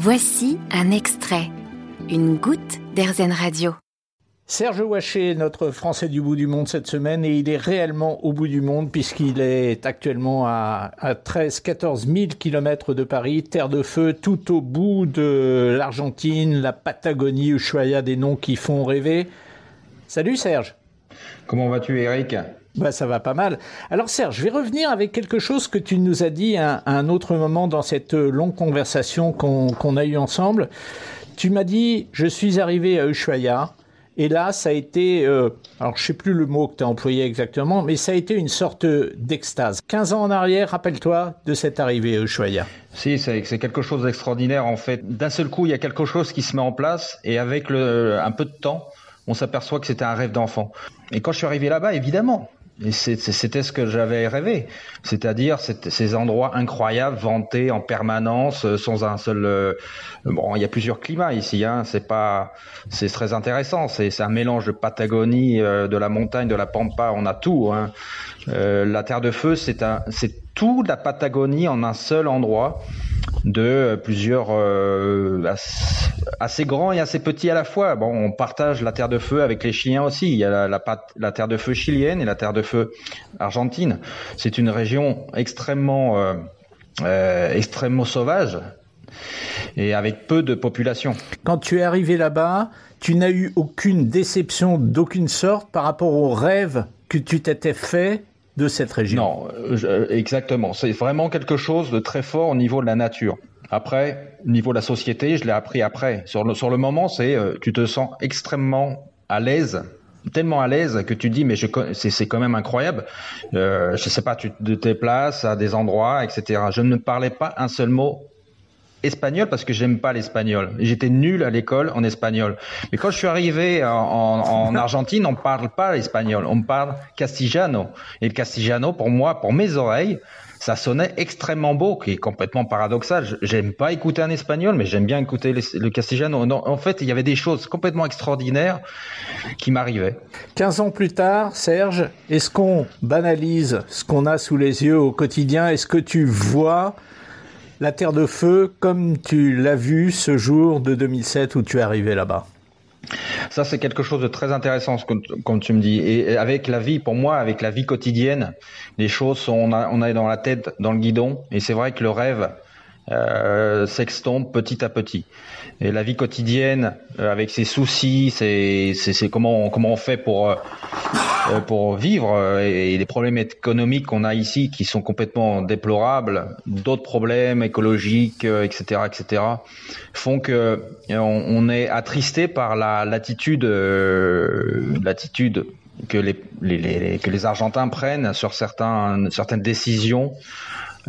Voici un extrait, une goutte d'Airzen Radio. Serge Ouaché, notre Français du bout du monde cette semaine, et il est réellement au bout du monde puisqu'il est actuellement à, 13-14 000 kilomètres de Paris, terre de feu, tout au bout de l'Argentine, la Patagonie, Ushuaia, des noms qui font rêver. Salut Serge. Comment vas-tu Eric bah, ça va pas mal. Alors Serge, je vais revenir avec quelque chose que tu nous as dit à, un autre moment dans cette longue conversation qu'on a eue ensemble. Tu m'as dit, je suis arrivé à Ushuaia, et là, ça a été, euh, alors je sais plus le mot que tu as employé exactement, mais ça a été une sorte d'extase. 15 ans en arrière, rappelle-toi de cette arrivée à Ushuaia. Si, c'est quelque chose d'extraordinaire en fait. D'un seul coup, il y a quelque chose qui se met en place, et avec un peu de temps, on s'aperçoit que c'était un rêve d'enfant. Et quand je suis arrivé là-bas, évidemment, et c'était ce que j'avais rêvé, c'est-à-dire ces endroits incroyables, vantés en permanence, euh, sans un seul. Euh, bon, il y a plusieurs climats ici, hein. C'est pas, c'est très intéressant. C'est un mélange de Patagonie, euh, de la montagne, de la pampa. On a tout. Hein. la Terre de Feu, c'est un, c'est tout la Patagonie en un seul endroit de plusieurs euh, assez grands et assez petits à la fois. Bon, on partage la terre de feu avec les Chiliens aussi. Il y a la, terre de feu chilienne et la terre de feu argentine. C'est une région extrêmement euh, euh, extrêmement sauvage et avec peu de population. Quand tu es arrivé là-bas, tu n'as eu aucune déception d'aucune sorte par rapport au rêve que tu t'étais fait de cette région. Non, euh, exactement. C'est vraiment quelque chose de très fort au niveau de la nature. Après, au niveau de la société, je l'ai appris après. Sur le, sur le moment, c'est euh, tu te sens extrêmement à l'aise tellement à l'aise que tu dis mais c'est quand même incroyable euh, je sais pas tu te déplaces à des endroits etc je ne parlais pas un seul mot espagnol parce que j'aime pas l'espagnol. J'étais nul à l'école en espagnol. Mais quand je suis arrivé en, en, Argentine, on parle pas espagnol, on parle castillano. Et le castillano, pour moi, pour mes oreilles, ça sonnait extrêmement beau, qui est complètement paradoxal. J'aime pas écouter un espagnol, mais j'aime bien écouter le castillano. en fait, il y avait des choses complètement extraordinaires qui m'arrivaient. 15 ans plus tard, Serge, est-ce qu'on banalise ce qu'on a sous les yeux au quotidien? Est-ce que tu vois la Terre de Feu comme tu l'as vu ce jour de 2007 où tu es arrivé là-bas ça, c'est quelque chose de très intéressant, comme, tu me dis. Et avec la vie, pour moi, avec la vie quotidienne, les choses sont, on, a, on est dans la tête, dans le guidon. Et c'est vrai que le rêve, euh, s'extompe petit à petit. Et la vie quotidienne, euh, avec ses soucis, c'est comment on, comment on fait pour euh, euh, pour vivre et, les problèmes économiques qu'on a ici qui sont complètement déplorables, d'autres problèmes écologiques, etc., etc., font que on, est attristé par la l'attitude l'attitude que les, les, les, que les Argentins prennent sur certains, certaines décisions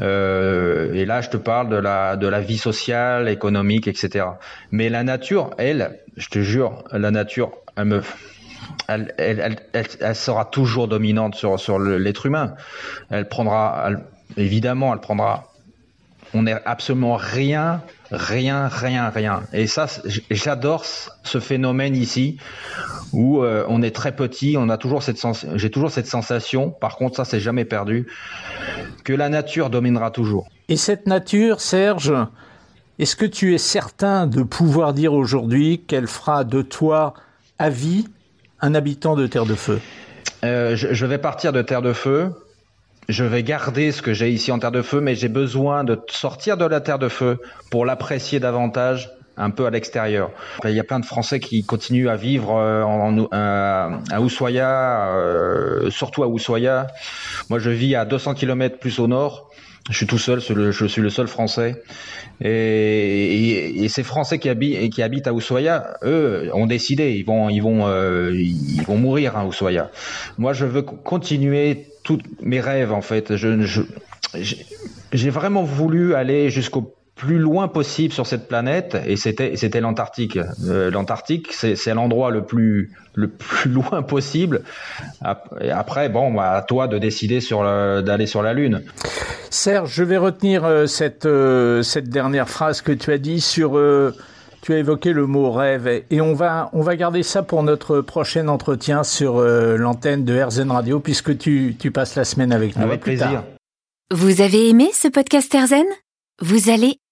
euh, et là, je te parle de la, de la vie sociale, économique, etc. Mais la nature, elle, je te jure, la nature, elle me, elle, sera toujours dominante sur, sur l'être humain. Elle prendra, évidemment, elle prendra. On n'est absolument rien, rien, rien, rien. Et ça, j'adore ce phénomène ici où euh, on est très petit, on a toujours cette j'ai toujours cette sensation. Par contre, ça, c'est jamais perdu que la nature dominera toujours. Et cette nature, Serge, est-ce que tu es certain de pouvoir dire aujourd'hui qu'elle fera de toi à vie un habitant de Terre de Feu euh, je, vais partir de Terre de Feu. Je vais garder ce que j'ai ici en Terre de Feu, mais j'ai besoin de sortir de la Terre de Feu pour l'apprécier davantage un peu à l'extérieur. Il y a plein de Français qui continuent à vivre euh, en, euh, à Ushuaia, euh, surtout à Ushuaia. Moi, je vis à 200 km plus au nord. Je suis tout seul, je suis le seul Français. Et, ces Français qui habitent, qui habitent à Ushuaia, eux, ont décidé, ils vont, ils vont, ils vont mourir à Ushuaia. Moi, je veux continuer tous mes rêves, en fait. Je, j'ai vraiment voulu aller jusqu'au plus loin possible sur cette planète et c'était c'était l'Antarctique. Euh, L'Antarctique c'est l'endroit le plus le plus loin possible. Après bon bah, à toi de décider sur d'aller sur la lune. Serge, je vais retenir euh, cette euh, cette dernière phrase que tu as dit sur tu as évoqué le mot rêve et on va on va garder ça pour notre prochain entretien sur l'antenne de RZN Radio puisque tu tu passes la semaine avec nous. Avec plaisir. Vous avez aimé ce podcast RZN Vous allez